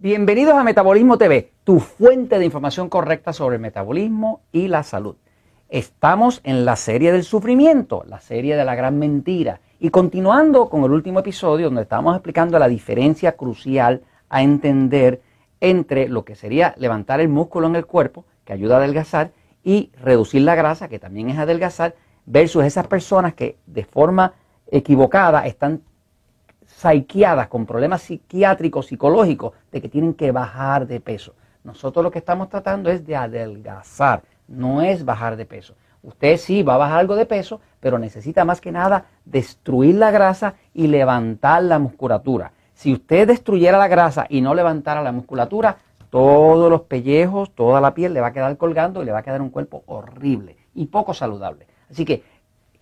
Bienvenidos a Metabolismo TV, tu fuente de información correcta sobre el metabolismo y la salud. Estamos en la serie del sufrimiento, la serie de la gran mentira. Y continuando con el último episodio donde estábamos explicando la diferencia crucial a entender entre lo que sería levantar el músculo en el cuerpo, que ayuda a adelgazar, y reducir la grasa, que también es adelgazar, versus esas personas que de forma equivocada están psiquiadas, con problemas psiquiátricos, psicológicos, de que tienen que bajar de peso. Nosotros lo que estamos tratando es de adelgazar, no es bajar de peso. Usted sí va a bajar algo de peso, pero necesita más que nada destruir la grasa y levantar la musculatura. Si usted destruyera la grasa y no levantara la musculatura, todos los pellejos, toda la piel le va a quedar colgando y le va a quedar un cuerpo horrible y poco saludable. Así que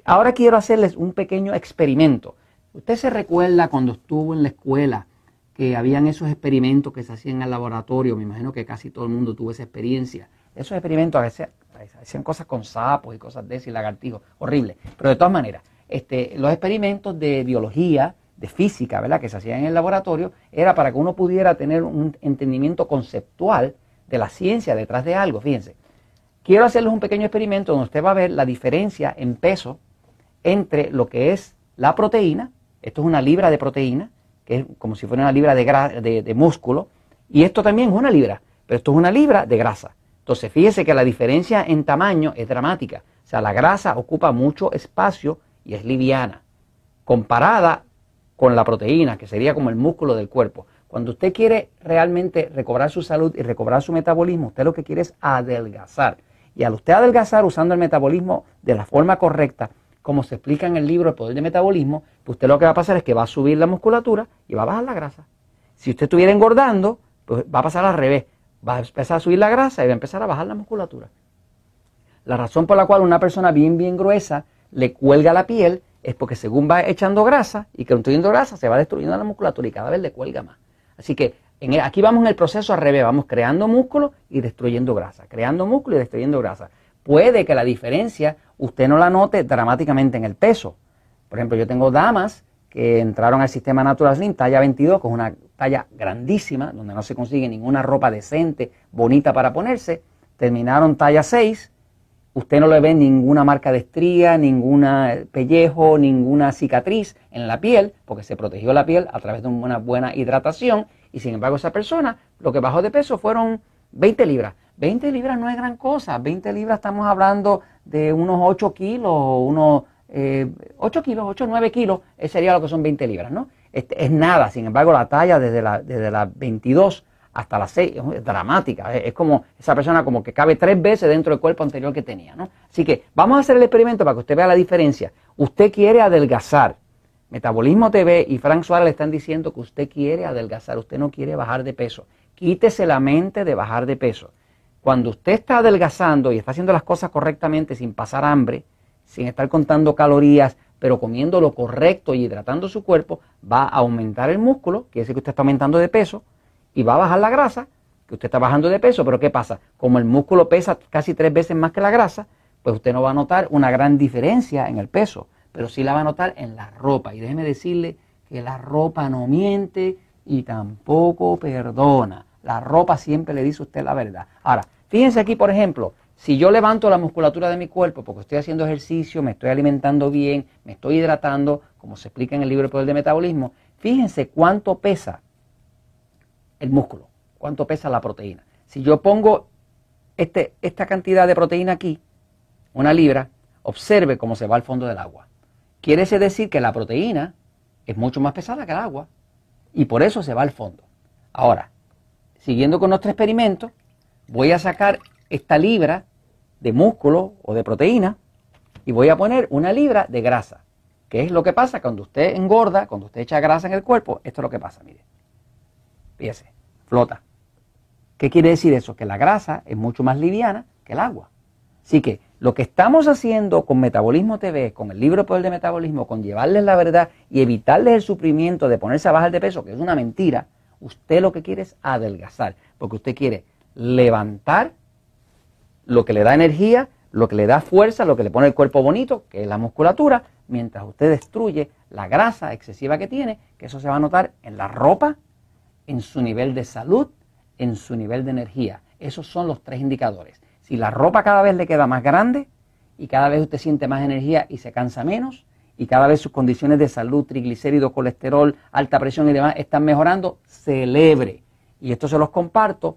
ahora quiero hacerles un pequeño experimento. Usted se recuerda cuando estuvo en la escuela que habían esos experimentos que se hacían en el laboratorio, me imagino que casi todo el mundo tuvo esa experiencia. Esos experimentos a veces hacían cosas con sapos y cosas de eso y lagartijos, horrible. Pero de todas maneras, este, los experimentos de biología, de física, ¿verdad? Que se hacían en el laboratorio, era para que uno pudiera tener un entendimiento conceptual de la ciencia detrás de algo. Fíjense, quiero hacerles un pequeño experimento donde usted va a ver la diferencia en peso entre lo que es la proteína esto es una libra de proteína, que es como si fuera una libra de, de, músculo. Y esto también es una libra, pero esto es una libra de grasa. Entonces, fíjese que la diferencia en tamaño es dramática. O sea, la grasa ocupa mucho espacio y es liviana, comparada con la proteína, que sería como el músculo del cuerpo. Cuando usted quiere realmente recobrar su salud y recobrar su metabolismo, usted lo que quiere es adelgazar. Y al usted adelgazar usando el metabolismo de la forma correcta, como se explica en el libro El Poder de Metabolismo, pues usted lo que va a pasar es que va a subir la musculatura y va a bajar la grasa. Si usted estuviera engordando, pues va a pasar al revés. Va a empezar a subir la grasa y va a empezar a bajar la musculatura. La razón por la cual una persona bien, bien gruesa le cuelga la piel es porque según va echando grasa y construyendo grasa, se va destruyendo la musculatura y cada vez le cuelga más. Así que aquí vamos en el proceso al revés, vamos creando músculo y destruyendo grasa, creando músculo y destruyendo grasa. Puede que la diferencia usted no la note dramáticamente en el peso. Por ejemplo, yo tengo damas que entraron al sistema Natural Slim talla 22, que es una talla grandísima, donde no se consigue ninguna ropa decente, bonita para ponerse. Terminaron talla 6, usted no le ve ninguna marca de estría, ninguna pellejo, ninguna cicatriz en la piel, porque se protegió la piel a través de una buena hidratación. Y sin embargo, esa persona lo que bajó de peso fueron 20 libras. 20 libras no es gran cosa. 20 libras estamos hablando de unos 8 kilos, unos 8 eh, kilos, 8 o 9 kilos, eso sería lo que son 20 libras, ¿no? Este, es nada, sin embargo, la talla desde la, desde la 22 hasta las 6 es dramática. Es, como esa persona como que cabe tres veces dentro del cuerpo anterior que tenía, ¿no? Así que vamos a hacer el experimento para que usted vea la diferencia. Usted quiere adelgazar. Metabolismo TV y Frank Suárez le están diciendo que usted quiere adelgazar, usted no quiere bajar de peso. Quítese la mente de bajar de peso. Cuando usted está adelgazando y está haciendo las cosas correctamente sin pasar hambre, sin estar contando calorías, pero comiendo lo correcto y hidratando su cuerpo, va a aumentar el músculo, quiere decir que usted está aumentando de peso, y va a bajar la grasa, que usted está bajando de peso, pero ¿qué pasa? Como el músculo pesa casi tres veces más que la grasa, pues usted no va a notar una gran diferencia en el peso, pero sí la va a notar en la ropa. Y déjeme decirle que la ropa no miente y tampoco perdona. La ropa siempre le dice a usted la verdad. Ahora, Fíjense aquí, por ejemplo, si yo levanto la musculatura de mi cuerpo porque estoy haciendo ejercicio, me estoy alimentando bien, me estoy hidratando, como se explica en el libro El Poder de Metabolismo, fíjense cuánto pesa el músculo, cuánto pesa la proteína. Si yo pongo este, esta cantidad de proteína aquí, una libra, observe cómo se va al fondo del agua. Quiere decir que la proteína es mucho más pesada que el agua y por eso se va al fondo. Ahora, siguiendo con nuestro experimento, voy a sacar esta libra de músculo o de proteína y voy a poner una libra de grasa. ¿Qué es lo que pasa cuando usted engorda, cuando usted echa grasa en el cuerpo? Esto es lo que pasa, mire. Fíjese, flota. ¿Qué quiere decir eso? Que la grasa es mucho más liviana que el agua. Así que lo que estamos haciendo con Metabolismo TV, con el libro Poder de Metabolismo, con llevarles la verdad y evitarles el sufrimiento de ponerse a bajar de peso, que es una mentira, usted lo que quiere es adelgazar, porque usted quiere levantar lo que le da energía, lo que le da fuerza, lo que le pone el cuerpo bonito, que es la musculatura, mientras usted destruye la grasa excesiva que tiene, que eso se va a notar en la ropa, en su nivel de salud, en su nivel de energía. Esos son los tres indicadores. Si la ropa cada vez le queda más grande y cada vez usted siente más energía y se cansa menos, y cada vez sus condiciones de salud, triglicéridos, colesterol, alta presión y demás están mejorando, celebre. Y esto se los comparto